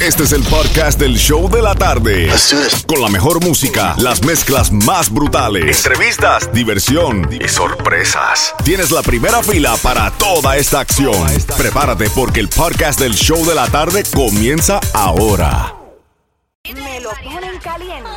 Este es el podcast del show de la tarde. Con la mejor música, las mezclas más brutales, entrevistas, diversión y sorpresas. Tienes la primera fila para toda esta acción. Prepárate porque el podcast del show de la tarde comienza ahora. Me lo ponen caliente.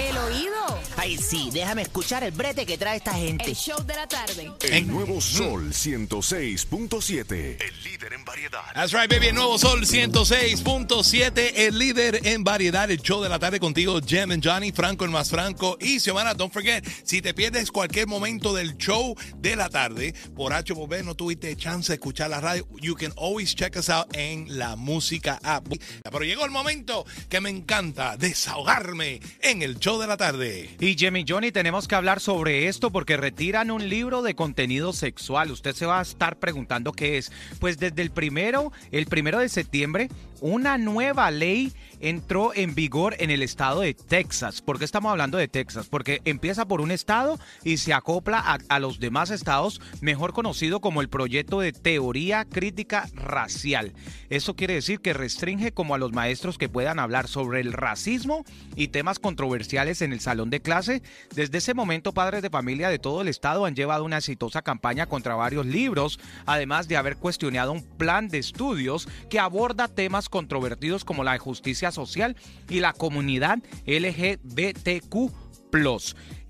El oído. Ay, sí, déjame escuchar el brete que trae esta gente. El show de la tarde. El nuevo Sol 106.7. El líder en variedad. That's right, baby. El nuevo Sol 106.7, el líder en variedad. El show de la tarde contigo, Jem and Johnny, Franco el más Franco. Y Xiomara, don't forget, si te pierdes cualquier momento del show de la tarde, por H por B no tuviste chance de escuchar la radio, you can always check us out en la música app. Pero llegó el momento que me encanta desahogarme en el show de la tarde. Y Jimmy Johnny, tenemos que hablar sobre esto porque retiran un libro de contenido sexual. Usted se va a estar preguntando qué es. Pues desde el primero, el primero de septiembre, una nueva ley entró en vigor en el estado de Texas. ¿Por qué estamos hablando de Texas? Porque empieza por un estado y se acopla a, a los demás estados, mejor conocido como el proyecto de teoría crítica racial. Eso quiere decir que restringe como a los maestros que puedan hablar sobre el racismo y temas controversiales en el salón de clase. Desde ese momento, padres de familia de todo el estado han llevado una exitosa campaña contra varios libros, además de haber cuestionado un plan de estudios que aborda temas controvertidos como la justicia social y la comunidad LGBTQ.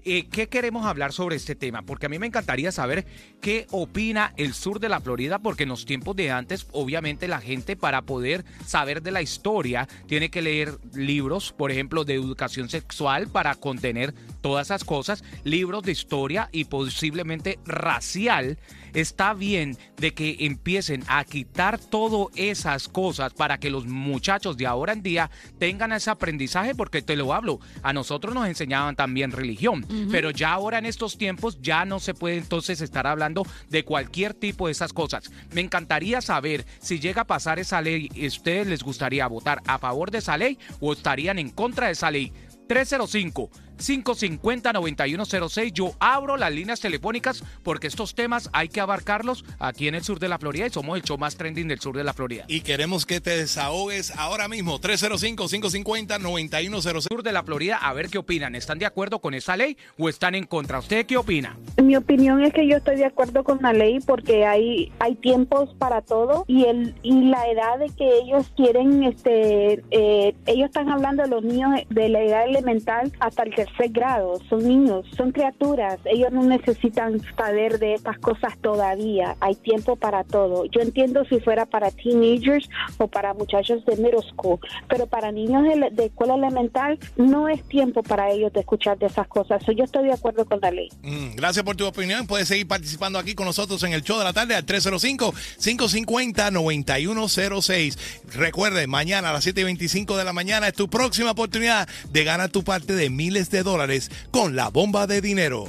Eh, ¿Qué queremos hablar sobre este tema? Porque a mí me encantaría saber qué opina el sur de la Florida, porque en los tiempos de antes, obviamente la gente para poder saber de la historia tiene que leer libros, por ejemplo, de educación sexual para contener todas esas cosas, libros de historia y posiblemente racial. Está bien de que empiecen a quitar todas esas cosas para que los muchachos de ahora en día tengan ese aprendizaje, porque te lo hablo, a nosotros nos enseñaban también religión, pero ya ahora en estos tiempos ya no se puede entonces estar hablando de cualquier tipo de esas cosas. Me encantaría saber si llega a pasar esa ley, ¿ustedes les gustaría votar a favor de esa ley o estarían en contra de esa ley? 305 550-9106. Yo abro las líneas telefónicas porque estos temas hay que abarcarlos aquí en el sur de la Florida y somos el show más trending del sur de la Florida. Y queremos que te desahogues ahora mismo. 305-550-9106. Sur de la Florida, a ver qué opinan. ¿Están de acuerdo con esa ley o están en contra? ¿Usted qué opina? Mi opinión es que yo estoy de acuerdo con la ley porque hay hay tiempos para todo y el y la edad de que ellos quieren este eh, ellos están hablando de los niños de la edad elemental hasta el tercer grado, son niños, son criaturas, ellos no necesitan saber de estas cosas todavía, hay tiempo para todo. Yo entiendo si fuera para teenagers o para muchachos de middle school, pero para niños de, de escuela elemental no es tiempo para ellos de escuchar de esas cosas. Yo estoy de acuerdo con la ley. Mm, gracias por tu opinión. Puedes seguir participando aquí con nosotros en el show de la tarde al 305-550-9106. Recuerde, mañana a las 7.25 de la mañana es tu próxima oportunidad de ganar tu parte de miles dólares con la bomba de dinero.